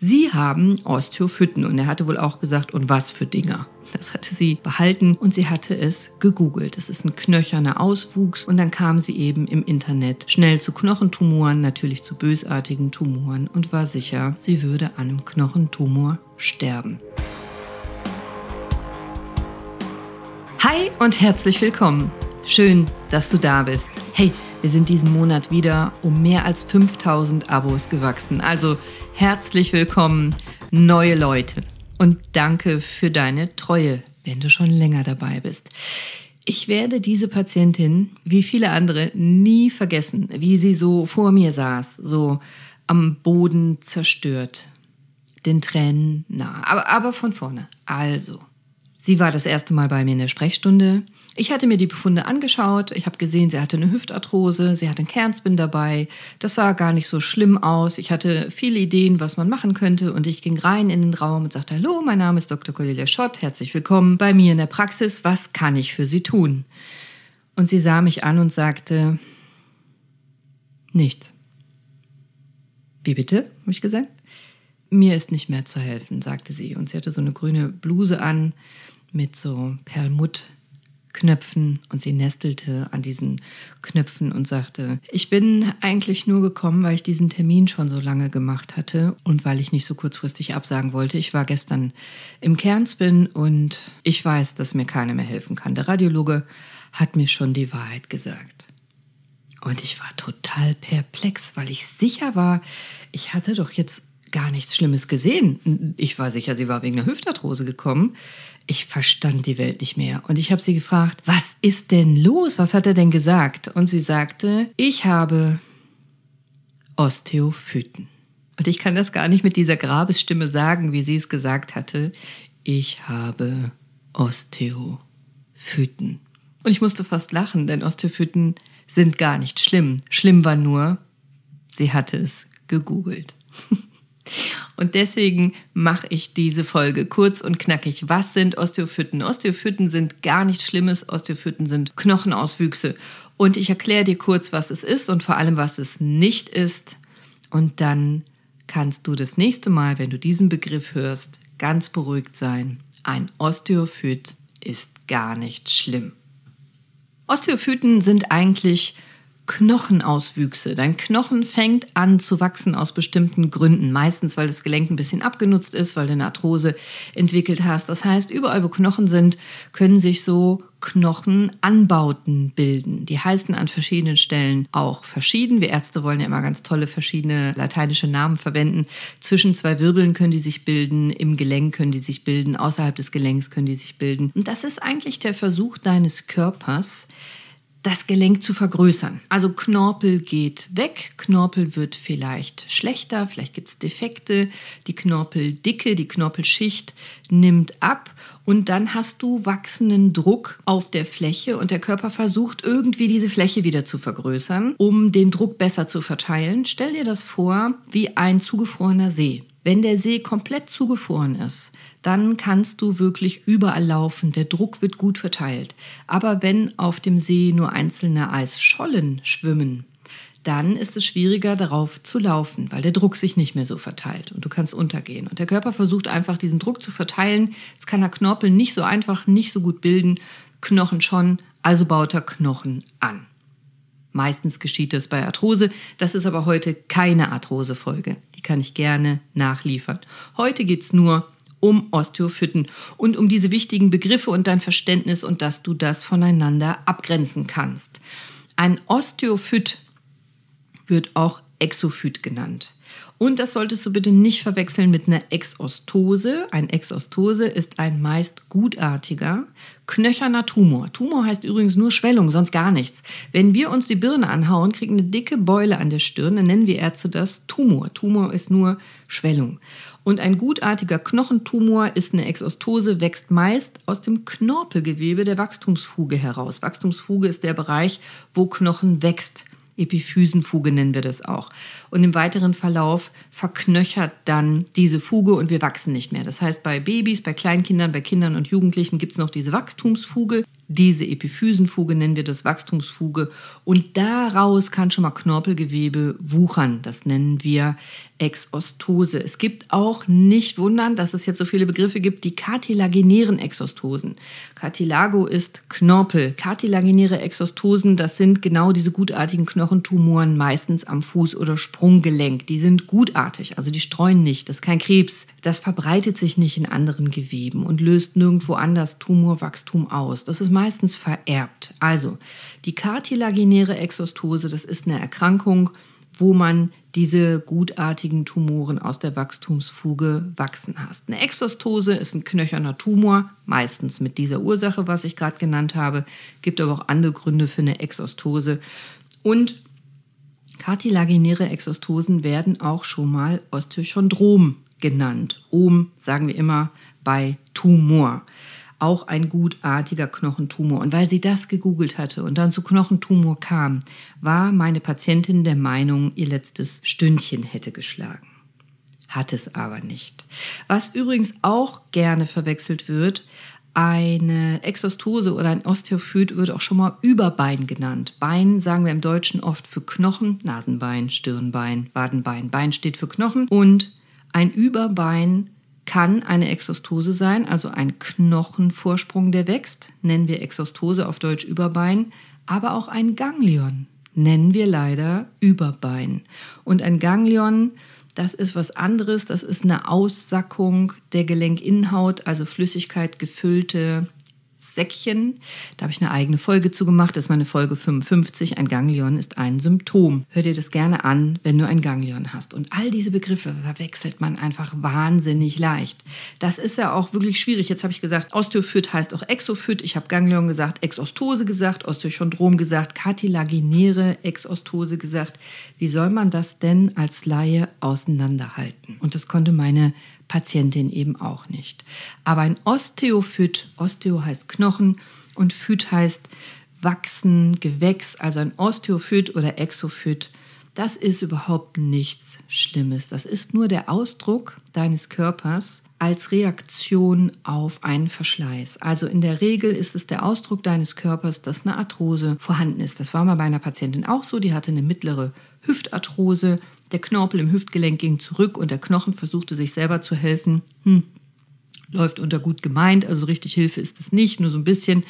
Sie haben Osteophyten und er hatte wohl auch gesagt, und was für Dinger. Das hatte sie behalten und sie hatte es gegoogelt. Es ist ein knöcherner Auswuchs und dann kam sie eben im Internet schnell zu Knochentumoren, natürlich zu bösartigen Tumoren und war sicher, sie würde an einem Knochentumor sterben. Hi und herzlich willkommen. Schön, dass du da bist. Hey, wir sind diesen Monat wieder um mehr als 5000 Abos gewachsen. Also herzlich willkommen, neue Leute. Und danke für deine Treue, wenn du schon länger dabei bist. Ich werde diese Patientin, wie viele andere, nie vergessen, wie sie so vor mir saß, so am Boden zerstört, den Tränen nah. Aber, aber von vorne. Also, sie war das erste Mal bei mir in der Sprechstunde. Ich hatte mir die Befunde angeschaut. Ich habe gesehen, sie hatte eine Hüftarthrose, sie hatte einen Kernspin dabei. Das sah gar nicht so schlimm aus. Ich hatte viele Ideen, was man machen könnte. Und ich ging rein in den Raum und sagte, hallo, mein Name ist Dr. Cornelia Schott. Herzlich willkommen bei mir in der Praxis. Was kann ich für Sie tun? Und sie sah mich an und sagte, nichts. Wie bitte? habe ich gesagt. Mir ist nicht mehr zu helfen, sagte sie. Und sie hatte so eine grüne Bluse an mit so Perlmutt Knöpfen und sie nestelte an diesen Knöpfen und sagte, ich bin eigentlich nur gekommen, weil ich diesen Termin schon so lange gemacht hatte und weil ich nicht so kurzfristig absagen wollte. Ich war gestern im Kernspin und ich weiß, dass mir keiner mehr helfen kann. Der Radiologe hat mir schon die Wahrheit gesagt. Und ich war total perplex, weil ich sicher war, ich hatte doch jetzt gar nichts Schlimmes gesehen. Ich war sicher, sie war wegen einer Hüftarthrose gekommen. Ich verstand die Welt nicht mehr. Und ich habe sie gefragt, was ist denn los? Was hat er denn gesagt? Und sie sagte, ich habe Osteophyten. Und ich kann das gar nicht mit dieser Grabesstimme sagen, wie sie es gesagt hatte. Ich habe Osteophyten. Und ich musste fast lachen, denn Osteophyten sind gar nicht schlimm. Schlimm war nur, sie hatte es gegoogelt. Und deswegen mache ich diese Folge kurz und knackig. Was sind Osteophyten? Osteophyten sind gar nichts Schlimmes. Osteophyten sind Knochenauswüchse. Und ich erkläre dir kurz, was es ist und vor allem, was es nicht ist. Und dann kannst du das nächste Mal, wenn du diesen Begriff hörst, ganz beruhigt sein. Ein Osteophyt ist gar nicht schlimm. Osteophyten sind eigentlich Knochenauswüchse. Dein Knochen fängt an zu wachsen aus bestimmten Gründen. Meistens, weil das Gelenk ein bisschen abgenutzt ist, weil du eine Arthrose entwickelt hast. Das heißt, überall, wo Knochen sind, können sich so Knochenanbauten bilden. Die heißen an verschiedenen Stellen auch verschieden. Wir Ärzte wollen ja immer ganz tolle verschiedene lateinische Namen verwenden. Zwischen zwei Wirbeln können die sich bilden, im Gelenk können die sich bilden, außerhalb des Gelenks können die sich bilden. Und das ist eigentlich der Versuch deines Körpers, das Gelenk zu vergrößern. Also Knorpel geht weg, Knorpel wird vielleicht schlechter, vielleicht gibt es Defekte, die Knorpeldicke, die Knorpelschicht nimmt ab und dann hast du wachsenden Druck auf der Fläche und der Körper versucht irgendwie diese Fläche wieder zu vergrößern, um den Druck besser zu verteilen. Stell dir das vor wie ein zugefrorener See. Wenn der See komplett zugefroren ist, dann kannst du wirklich überall laufen. Der Druck wird gut verteilt. Aber wenn auf dem See nur einzelne Eisschollen schwimmen, dann ist es schwieriger darauf zu laufen, weil der Druck sich nicht mehr so verteilt und du kannst untergehen. Und der Körper versucht einfach diesen Druck zu verteilen. Jetzt kann er Knorpel nicht so einfach, nicht so gut bilden, Knochen schon, also baut er Knochen an. Meistens geschieht das bei Arthrose. Das ist aber heute keine Arthrosefolge. Die kann ich gerne nachliefern. Heute geht es nur um Osteophyten und um diese wichtigen Begriffe und dein Verständnis und dass du das voneinander abgrenzen kannst. Ein Osteophyt wird auch Exophyt genannt. Und das solltest du bitte nicht verwechseln mit einer Exostose. Ein Exostose ist ein meist gutartiger, knöcherner Tumor. Tumor heißt übrigens nur Schwellung, sonst gar nichts. Wenn wir uns die Birne anhauen, kriegen eine dicke Beule an der Stirn, dann nennen wir Ärzte das Tumor. Tumor ist nur Schwellung. Und ein gutartiger Knochentumor ist eine Exostose, wächst meist aus dem Knorpelgewebe der Wachstumsfuge heraus. Wachstumsfuge ist der Bereich, wo Knochen wächst. Epiphysenfuge nennen wir das auch. Und im weiteren Verlauf verknöchert dann diese Fuge und wir wachsen nicht mehr. Das heißt, bei Babys, bei Kleinkindern, bei Kindern und Jugendlichen gibt es noch diese Wachstumsfuge. Diese Epiphysenfuge nennen wir das Wachstumsfuge und daraus kann schon mal Knorpelgewebe wuchern. Das nennen wir Exostose. Es gibt auch nicht wundern, dass es jetzt so viele Begriffe gibt, die kartilaginären Exostosen. Cartilago ist Knorpel. Kartilaginäre Exostosen, das sind genau diese gutartigen Knochentumoren, meistens am Fuß- oder Sprunggelenk. Die sind gutartig, also die streuen nicht. Das ist kein Krebs. Das verbreitet sich nicht in anderen Geweben und löst nirgendwo anders Tumorwachstum aus. Das ist meistens vererbt. Also die kartilaginäre Exostose, das ist eine Erkrankung, wo man diese gutartigen Tumoren aus der Wachstumsfuge wachsen hast. Eine Exostose ist ein knöcherner Tumor, meistens mit dieser Ursache, was ich gerade genannt habe. Gibt aber auch andere Gründe für eine Exostose. Und kartilaginäre Exostosen werden auch schon mal Osteochondrom genannt. Ohm sagen wir immer bei Tumor auch ein gutartiger Knochentumor. Und weil sie das gegoogelt hatte und dann zu Knochentumor kam, war meine Patientin der Meinung, ihr letztes Stündchen hätte geschlagen. Hat es aber nicht. Was übrigens auch gerne verwechselt wird, eine Exostose oder ein Osteophyt wird auch schon mal Überbein genannt. Bein sagen wir im Deutschen oft für Knochen, Nasenbein, Stirnbein, Wadenbein. Bein steht für Knochen und ein Überbein kann eine Exostose sein, also ein Knochenvorsprung, der wächst, nennen wir Exostose auf Deutsch Überbein, aber auch ein Ganglion nennen wir leider Überbein. Und ein Ganglion, das ist was anderes, das ist eine Aussackung der Gelenkinnenhaut, also Flüssigkeit gefüllte Säckchen. Da habe ich eine eigene Folge zu gemacht. Das ist meine Folge 55. Ein Ganglion ist ein Symptom. Hör dir das gerne an, wenn du ein Ganglion hast. Und all diese Begriffe verwechselt man einfach wahnsinnig leicht. Das ist ja auch wirklich schwierig. Jetzt habe ich gesagt, Osteophyt heißt auch Exophyt. Ich habe Ganglion gesagt, Exostose gesagt, Osteochondrom gesagt, kartilaginäre Exostose gesagt. Wie soll man das denn als Laie auseinanderhalten? Und das konnte meine Patientin eben auch nicht. Aber ein Osteophyt, Osteo heißt Knochen und Phyt heißt wachsen, Gewächs, also ein Osteophyt oder Exophyt, das ist überhaupt nichts Schlimmes. Das ist nur der Ausdruck deines Körpers als Reaktion auf einen Verschleiß. Also in der Regel ist es der Ausdruck deines Körpers, dass eine Arthrose vorhanden ist. Das war mal bei einer Patientin auch so, die hatte eine mittlere Hüftarthrose, der Knorpel im Hüftgelenk ging zurück und der Knochen versuchte sich selber zu helfen. Hm, läuft unter gut gemeint, also richtig Hilfe ist es nicht, nur so ein bisschen,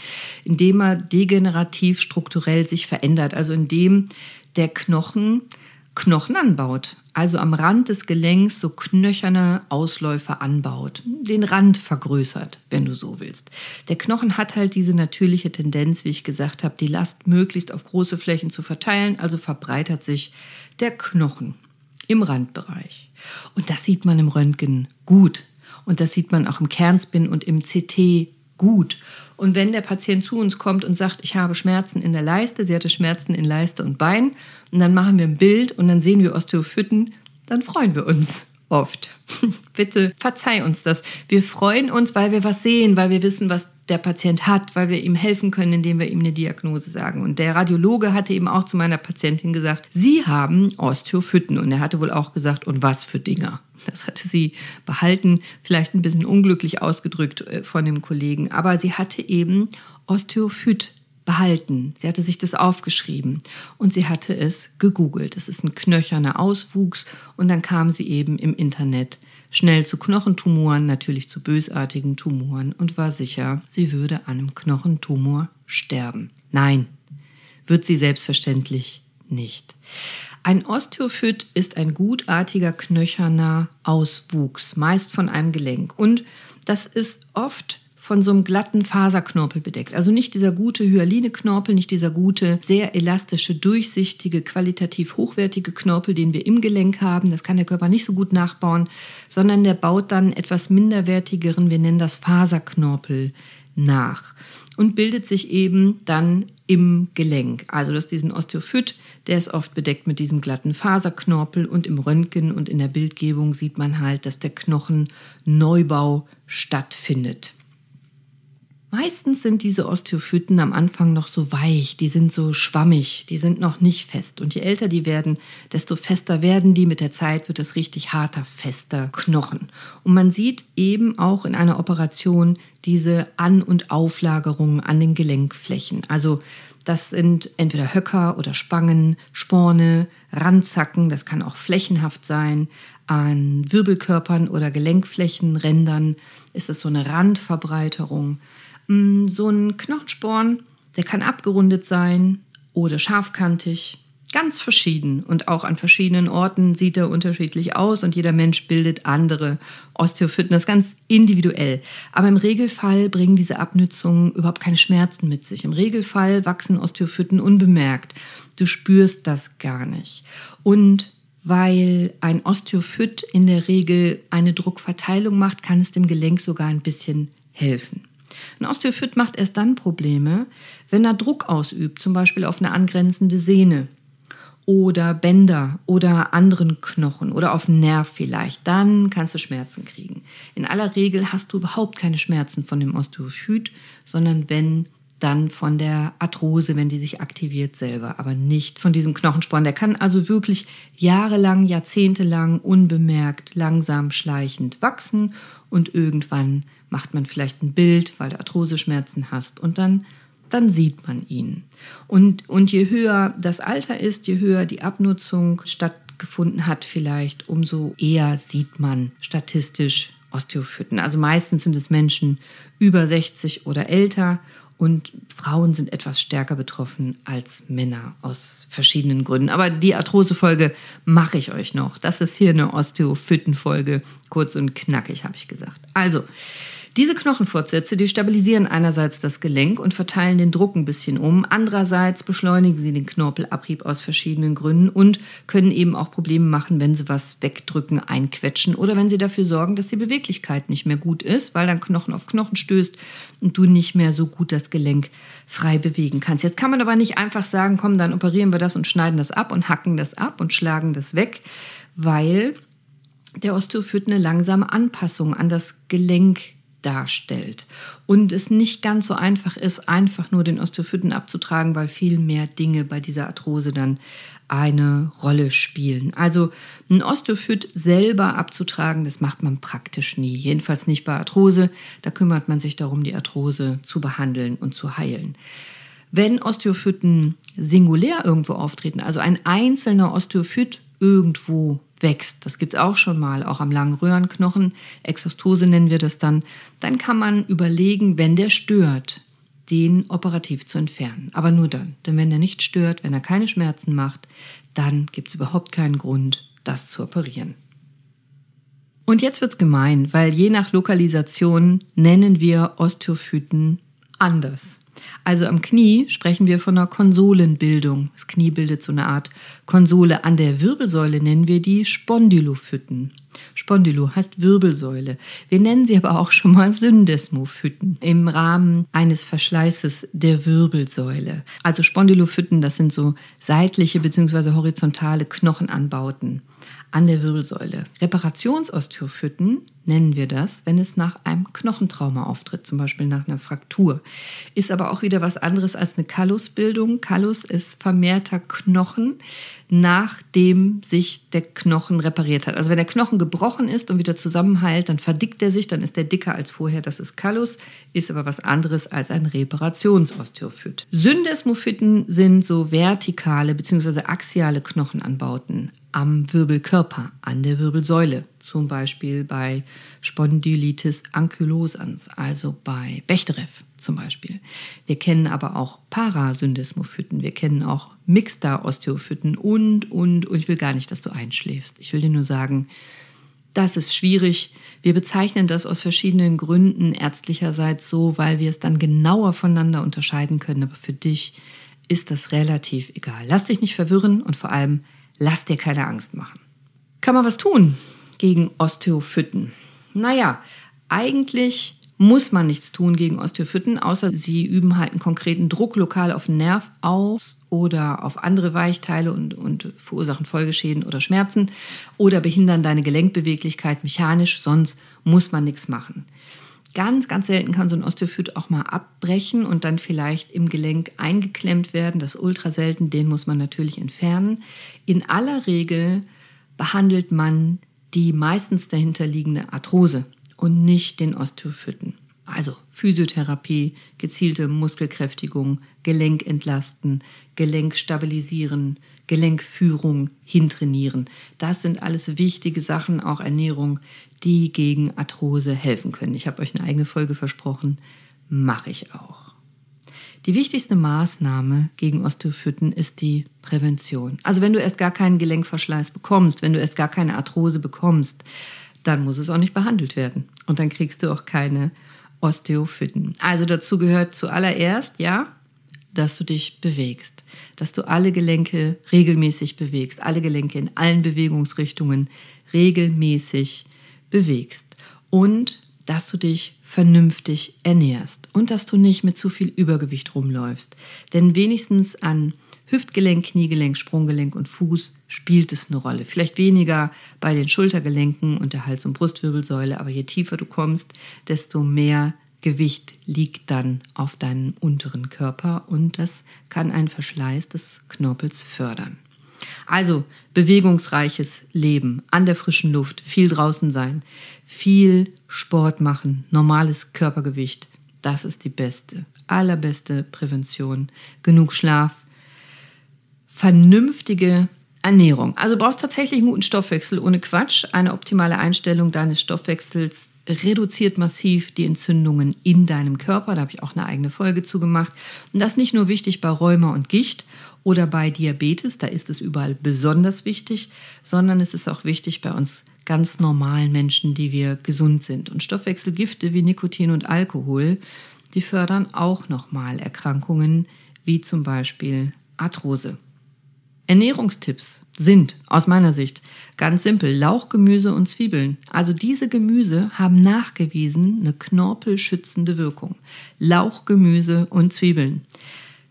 indem er degenerativ strukturell sich verändert, also indem der Knochen Knochen anbaut, also am Rand des Gelenks so knöcherne Ausläufer anbaut, den Rand vergrößert, wenn du so willst. Der Knochen hat halt diese natürliche Tendenz, wie ich gesagt habe, die Last möglichst auf große Flächen zu verteilen, also verbreitert sich der Knochen im Randbereich. Und das sieht man im Röntgen gut. Und das sieht man auch im Kernspin und im CT gut. Und wenn der Patient zu uns kommt und sagt, ich habe Schmerzen in der Leiste, sie hatte Schmerzen in Leiste und Bein, und dann machen wir ein Bild und dann sehen wir Osteophyten, dann freuen wir uns oft. Bitte verzeih uns das. Wir freuen uns, weil wir was sehen, weil wir wissen, was der Patient hat, weil wir ihm helfen können, indem wir ihm eine Diagnose sagen. Und der Radiologe hatte eben auch zu meiner Patientin gesagt, Sie haben Osteophyten. Und er hatte wohl auch gesagt, und was für Dinger. Das hatte sie behalten, vielleicht ein bisschen unglücklich ausgedrückt äh, von dem Kollegen. Aber sie hatte eben Osteophyt behalten. Sie hatte sich das aufgeschrieben und sie hatte es gegoogelt. Es ist ein knöcherner Auswuchs und dann kam sie eben im Internet schnell zu Knochentumoren, natürlich zu bösartigen Tumoren und war sicher, sie würde an einem Knochentumor sterben. Nein, wird sie selbstverständlich nicht. Ein Osteophyt ist ein gutartiger knöcherner Auswuchs, meist von einem Gelenk. Und das ist oft von so einem glatten Faserknorpel bedeckt. Also nicht dieser gute Hyaline-Knorpel, nicht dieser gute, sehr elastische, durchsichtige, qualitativ hochwertige Knorpel, den wir im Gelenk haben. Das kann der Körper nicht so gut nachbauen, sondern der baut dann etwas minderwertigeren, wir nennen das Faserknorpel, nach und bildet sich eben dann im Gelenk. Also das ist diesen Osteophyt, der ist oft bedeckt mit diesem glatten Faserknorpel und im Röntgen und in der Bildgebung sieht man halt, dass der Knochenneubau stattfindet. Meistens sind diese Osteophyten am Anfang noch so weich, die sind so schwammig, die sind noch nicht fest. Und je älter die werden, desto fester werden die. Mit der Zeit wird es richtig harter, fester Knochen. Und man sieht eben auch in einer Operation diese An- und Auflagerungen an den Gelenkflächen. Also das sind entweder Höcker oder Spangen, Sporne, Randzacken, das kann auch flächenhaft sein. An Wirbelkörpern oder Gelenkflächen, Rändern ist es so eine Randverbreiterung. Mm, so ein Knochensporn, der kann abgerundet sein oder scharfkantig, ganz verschieden. Und auch an verschiedenen Orten sieht er unterschiedlich aus und jeder Mensch bildet andere Osteophyten. Das ist ganz individuell. Aber im Regelfall bringen diese Abnützungen überhaupt keine Schmerzen mit sich. Im Regelfall wachsen Osteophyten unbemerkt. Du spürst das gar nicht. Und weil ein Osteophyt in der Regel eine Druckverteilung macht, kann es dem Gelenk sogar ein bisschen helfen. Ein Osteophyt macht erst dann Probleme, wenn er Druck ausübt, zum Beispiel auf eine angrenzende Sehne oder Bänder oder anderen Knochen oder auf einen Nerv vielleicht. Dann kannst du Schmerzen kriegen. In aller Regel hast du überhaupt keine Schmerzen von dem Osteophyt, sondern wenn dann von der Arthrose, wenn die sich aktiviert selber, aber nicht von diesem Knochensporn. Der kann also wirklich jahrelang, jahrzehntelang unbemerkt, langsam, schleichend wachsen und irgendwann macht man vielleicht ein Bild, weil du Arthroseschmerzen hast und dann, dann sieht man ihn. Und, und je höher das Alter ist, je höher die Abnutzung stattgefunden hat vielleicht, umso eher sieht man statistisch Osteophyten. Also meistens sind es Menschen über 60 oder älter und Frauen sind etwas stärker betroffen als Männer aus verschiedenen Gründen. Aber die Arthrose-Folge mache ich euch noch. Das ist hier eine Osteophyten-Folge. Kurz und knackig, habe ich gesagt. Also, diese Knochenfortsätze, die stabilisieren einerseits das Gelenk und verteilen den Druck ein bisschen um. Andererseits beschleunigen sie den Knorpelabrieb aus verschiedenen Gründen und können eben auch Probleme machen, wenn sie was wegdrücken, einquetschen oder wenn sie dafür sorgen, dass die Beweglichkeit nicht mehr gut ist, weil dann Knochen auf Knochen stößt und du nicht mehr so gut das Gelenk frei bewegen kannst. Jetzt kann man aber nicht einfach sagen, komm, dann operieren wir das und schneiden das ab und hacken das ab und schlagen das weg, weil der Osteophyt eine langsame Anpassung an das Gelenk darstellt. Und es nicht ganz so einfach ist, einfach nur den Osteophyten abzutragen, weil viel mehr Dinge bei dieser Arthrose dann eine Rolle spielen. Also ein Osteophyt selber abzutragen, das macht man praktisch nie. Jedenfalls nicht bei Arthrose. Da kümmert man sich darum, die Arthrose zu behandeln und zu heilen. Wenn Osteophyten singulär irgendwo auftreten, also ein einzelner Osteophyt irgendwo wächst, das gibt es auch schon mal, auch am langen Röhrenknochen, Exostose nennen wir das dann, dann kann man überlegen, wenn der stört, den operativ zu entfernen. Aber nur dann. Denn wenn er nicht stört, wenn er keine Schmerzen macht, dann gibt es überhaupt keinen Grund, das zu operieren. Und jetzt wird es gemein, weil je nach Lokalisation nennen wir Osteophyten anders. Also am Knie sprechen wir von einer Konsolenbildung. Das Knie bildet so eine Art Konsole. An der Wirbelsäule nennen wir die Spondylophyten. Spondylo heißt Wirbelsäule. Wir nennen sie aber auch schon mal Syndesmophyten im Rahmen eines Verschleißes der Wirbelsäule. Also Spondylophyten, das sind so seitliche bzw. horizontale Knochenanbauten an der Wirbelsäule. Reparationsosteophyten nennen wir das, wenn es nach einem Knochentrauma auftritt, zum Beispiel nach einer Fraktur. Ist aber auch wieder was anderes als eine Kallusbildung. Kallus ist vermehrter Knochen, nachdem sich der Knochen repariert hat. Also wenn der Knochen gebrochen ist und wieder zusammenheilt, dann verdickt er sich, dann ist der dicker als vorher. Das ist Kallus, ist aber was anderes als ein Reparationsosteophyt. Syndesmophyten sind so vertikale bzw. axiale Knochenanbauten am Wirbelkörper, an der Wirbelsäule, zum Beispiel bei Spondylitis ankylosans, also bei Bechterew zum Beispiel. Wir kennen aber auch Parasyndesmophyten, wir kennen auch Mixta-Osteophyten und, und, und ich will gar nicht, dass du einschläfst. Ich will dir nur sagen, das ist schwierig. Wir bezeichnen das aus verschiedenen Gründen ärztlicherseits so, weil wir es dann genauer voneinander unterscheiden können. Aber für dich ist das relativ egal. Lass dich nicht verwirren und vor allem lass dir keine Angst machen. Kann man was tun gegen Osteophyten? Naja, eigentlich muss man nichts tun gegen Osteophyten, außer sie üben halt einen konkreten Druck lokal auf den Nerv aus oder auf andere Weichteile und, und verursachen Folgeschäden oder Schmerzen oder behindern deine Gelenkbeweglichkeit mechanisch, sonst muss man nichts machen. Ganz, ganz selten kann so ein Osteophyt auch mal abbrechen und dann vielleicht im Gelenk eingeklemmt werden. Das ultra selten, den muss man natürlich entfernen. In aller Regel behandelt man die meistens dahinterliegende Arthrose und nicht den Osteophyten. Also Physiotherapie, gezielte Muskelkräftigung, Gelenk entlasten, Gelenk stabilisieren, Gelenkführung hintrainieren. Das sind alles wichtige Sachen, auch Ernährung, die gegen Arthrose helfen können. Ich habe euch eine eigene Folge versprochen, mache ich auch. Die wichtigste Maßnahme gegen Osteophyten ist die Prävention. Also wenn du erst gar keinen Gelenkverschleiß bekommst, wenn du erst gar keine Arthrose bekommst, dann muss es auch nicht behandelt werden. Und dann kriegst du auch keine Osteophyten. Also dazu gehört zuallererst, ja, dass du dich bewegst, dass du alle Gelenke regelmäßig bewegst, alle Gelenke in allen Bewegungsrichtungen regelmäßig bewegst und dass du dich vernünftig ernährst und dass du nicht mit zu viel Übergewicht rumläufst. Denn wenigstens an Hüftgelenk, Kniegelenk, Sprunggelenk und Fuß spielt es eine Rolle. Vielleicht weniger bei den Schultergelenken und der Hals- und Brustwirbelsäule, aber je tiefer du kommst, desto mehr Gewicht liegt dann auf deinem unteren Körper und das kann einen Verschleiß des Knorpels fördern. Also bewegungsreiches Leben, an der frischen Luft, viel draußen sein, viel Sport machen, normales Körpergewicht, das ist die beste, allerbeste Prävention. Genug Schlaf, vernünftige Ernährung. Also du brauchst tatsächlich einen guten Stoffwechsel ohne Quatsch. Eine optimale Einstellung deines Stoffwechsels reduziert massiv die Entzündungen in deinem Körper. Da habe ich auch eine eigene Folge zu gemacht. Und das ist nicht nur wichtig bei Rheuma und Gicht oder bei Diabetes, da ist es überall besonders wichtig, sondern es ist auch wichtig bei uns ganz normalen Menschen, die wir gesund sind. Und Stoffwechselgifte wie Nikotin und Alkohol, die fördern auch nochmal Erkrankungen wie zum Beispiel Arthrose. Ernährungstipps sind aus meiner Sicht ganz simpel Lauch, Gemüse und Zwiebeln. Also diese Gemüse haben nachgewiesen eine knorpelschützende Wirkung. Lauch, Gemüse und Zwiebeln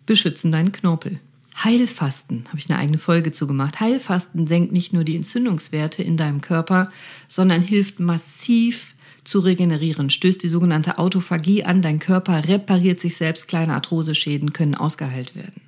beschützen deinen Knorpel. Heilfasten, habe ich eine eigene Folge zu gemacht. Heilfasten senkt nicht nur die Entzündungswerte in deinem Körper, sondern hilft massiv zu regenerieren, stößt die sogenannte Autophagie an, dein Körper repariert sich selbst, kleine Arthroseschäden können ausgeheilt werden.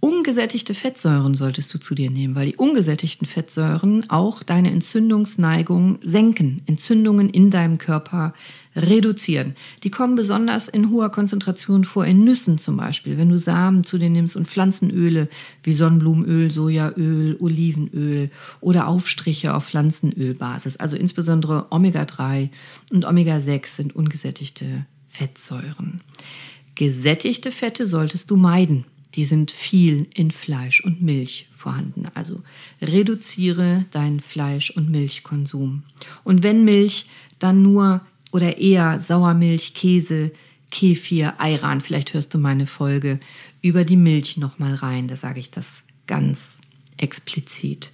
Ungesättigte Fettsäuren solltest du zu dir nehmen, weil die ungesättigten Fettsäuren auch deine Entzündungsneigung senken, Entzündungen in deinem Körper reduzieren. Die kommen besonders in hoher Konzentration vor, in Nüssen zum Beispiel, wenn du Samen zu dir nimmst und Pflanzenöle wie Sonnenblumenöl, Sojaöl, Olivenöl oder Aufstriche auf Pflanzenölbasis. Also insbesondere Omega-3 und Omega-6 sind ungesättigte Fettsäuren. Gesättigte Fette solltest du meiden die sind viel in Fleisch und Milch vorhanden. Also reduziere deinen Fleisch- und Milchkonsum. Und wenn Milch, dann nur oder eher Sauermilch, Käse, Kefir, Ayran. Vielleicht hörst du meine Folge über die Milch nochmal rein. Da sage ich das ganz explizit.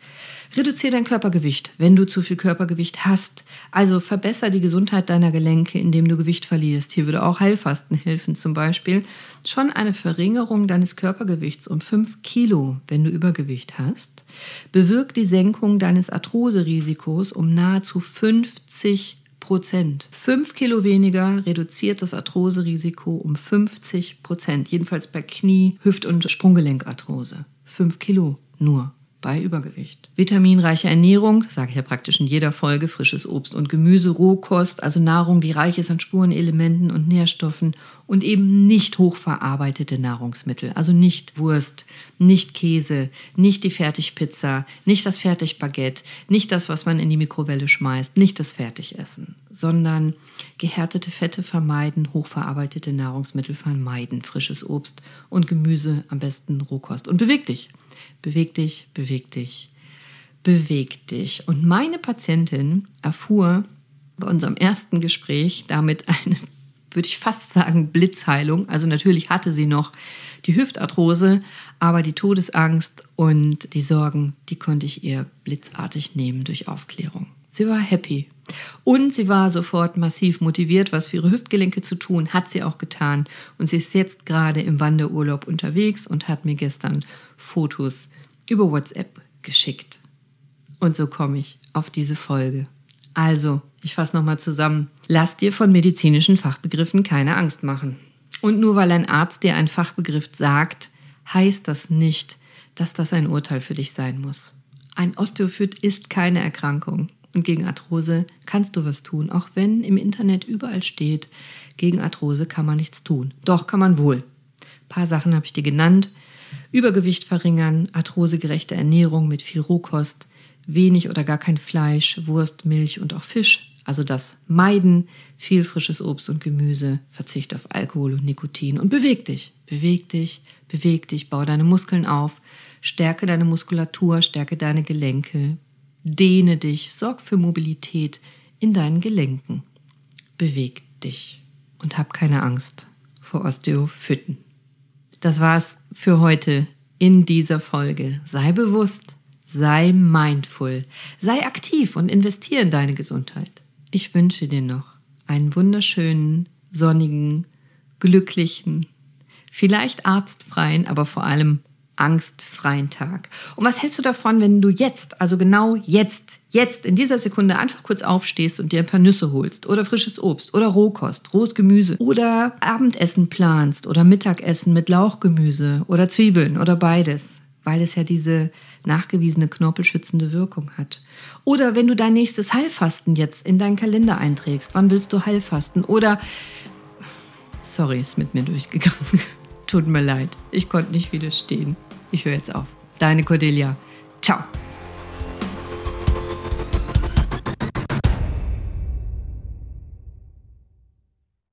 Reduziere dein Körpergewicht, wenn du zu viel Körpergewicht hast. Also verbessere die Gesundheit deiner Gelenke, indem du Gewicht verlierst. Hier würde auch Heilfasten helfen, zum Beispiel. Schon eine Verringerung deines Körpergewichts um 5 Kilo, wenn du Übergewicht hast, bewirkt die Senkung deines Arthroserisikos um nahezu 50 Prozent. 5 Kilo weniger reduziert das Arthroserisiko um 50 Prozent. Jedenfalls bei Knie-, Hüft- und Sprunggelenkarthrose. 5 Kilo nur bei Übergewicht. Vitaminreiche Ernährung, sage ich ja praktisch in jeder Folge, frisches Obst und Gemüse, Rohkost, also Nahrung, die reich ist an Spurenelementen und Nährstoffen und eben nicht hochverarbeitete Nahrungsmittel, also nicht Wurst, nicht Käse, nicht die Fertigpizza, nicht das Fertigbaguette, nicht das, was man in die Mikrowelle schmeißt, nicht das Fertigessen, sondern gehärtete Fette vermeiden, hochverarbeitete Nahrungsmittel vermeiden, frisches Obst und Gemüse, am besten Rohkost und beweg dich. Beweg dich, beweg dich, beweg dich. Und meine Patientin erfuhr bei unserem ersten Gespräch damit eine, würde ich fast sagen, Blitzheilung. Also natürlich hatte sie noch die Hüftarthrose, aber die Todesangst und die Sorgen, die konnte ich ihr blitzartig nehmen durch Aufklärung. Sie war happy. Und sie war sofort massiv motiviert, was für ihre Hüftgelenke zu tun, hat sie auch getan. Und sie ist jetzt gerade im Wanderurlaub unterwegs und hat mir gestern Fotos über WhatsApp geschickt. Und so komme ich auf diese Folge. Also, ich fasse nochmal zusammen. Lass dir von medizinischen Fachbegriffen keine Angst machen. Und nur weil ein Arzt dir einen Fachbegriff sagt, heißt das nicht, dass das ein Urteil für dich sein muss. Ein Osteophyt ist keine Erkrankung. Und gegen Arthrose kannst du was tun, auch wenn im Internet überall steht, gegen Arthrose kann man nichts tun. Doch kann man wohl. Ein paar Sachen habe ich dir genannt. Übergewicht verringern, arthrosegerechte Ernährung mit viel Rohkost, wenig oder gar kein Fleisch, Wurst, Milch und auch Fisch, also das Meiden, viel frisches Obst und Gemüse, Verzicht auf Alkohol und Nikotin und beweg dich, beweg dich, beweg dich, bau deine Muskeln auf, stärke deine Muskulatur, stärke deine Gelenke, dehne dich, sorg für Mobilität in deinen Gelenken. Beweg dich und hab keine Angst vor Osteophyten. Das war's für heute in dieser Folge. Sei bewusst, sei mindful, sei aktiv und investiere in deine Gesundheit. Ich wünsche dir noch einen wunderschönen, sonnigen, glücklichen, vielleicht arztfreien, aber vor allem angstfreien Tag. Und was hältst du davon, wenn du jetzt, also genau jetzt, jetzt in dieser Sekunde einfach kurz aufstehst und dir ein paar Nüsse holst oder frisches Obst oder Rohkost, rohes Gemüse oder Abendessen planst oder Mittagessen mit Lauchgemüse oder Zwiebeln oder beides, weil es ja diese nachgewiesene knorpelschützende Wirkung hat. Oder wenn du dein nächstes Heilfasten jetzt in deinen Kalender einträgst, wann willst du Heilfasten? Oder, sorry, ist mit mir durchgegangen. Tut mir leid, ich konnte nicht widerstehen. Ich höre jetzt auf. Deine Cordelia. Ciao.